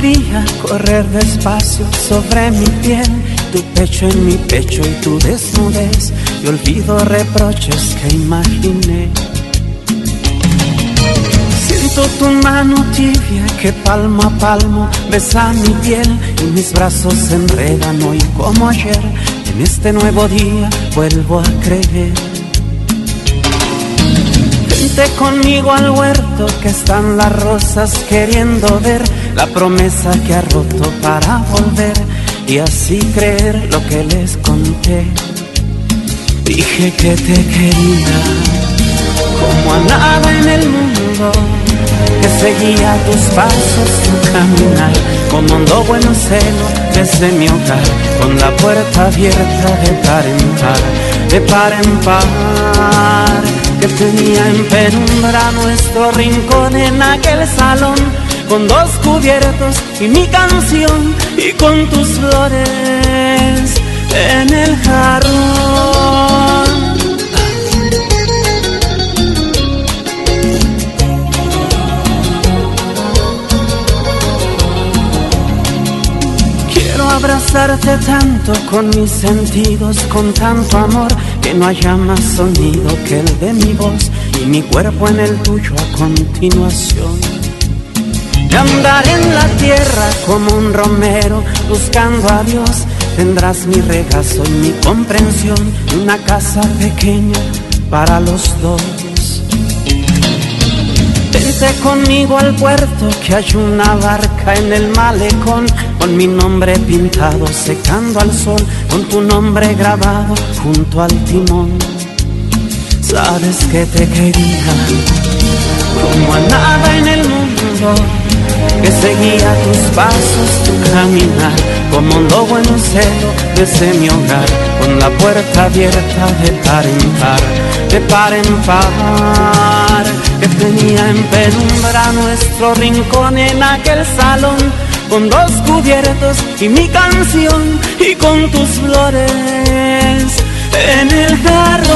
tibia correr despacio sobre mi piel, tu pecho en mi pecho y tu desnudez, y olvido reproches que imaginé. Siento tu mano tibia que palmo a palmo besa mi piel y mis brazos se enredan hoy como ayer. En este nuevo día vuelvo a creer. Conmigo al huerto que están las rosas queriendo ver la promesa que ha roto para volver y así creer lo que les conté. Dije que te quería como a nada en el mundo, que seguía tus pasos, tu caminar, como un buen celo desde mi hogar, con la puerta abierta de par en par, de par en par, que tenía en penumbra nuestro rincón en aquel salón con dos cubiertos y mi canción y con tus flores en el jarrón. Abrazarte tanto con mis sentidos, con tanto amor, que no haya más sonido que el de mi voz y mi cuerpo en el tuyo a continuación de andar en la tierra como un romero buscando a Dios. Tendrás mi regazo y mi comprensión, una casa pequeña para los dos. Conmigo al puerto que hay una barca en el malecón con mi nombre pintado secando al sol, con tu nombre grabado junto al timón. Sabes que te quería como a nada en el mundo que seguía tus pasos, tu caminar, como un lobo en un celo desde mi hogar, con la puerta abierta de par en par, de par en par, tenía en penumbra nuestro rincón en aquel salón, con dos cubiertos y mi canción, y con tus flores en el jarrón.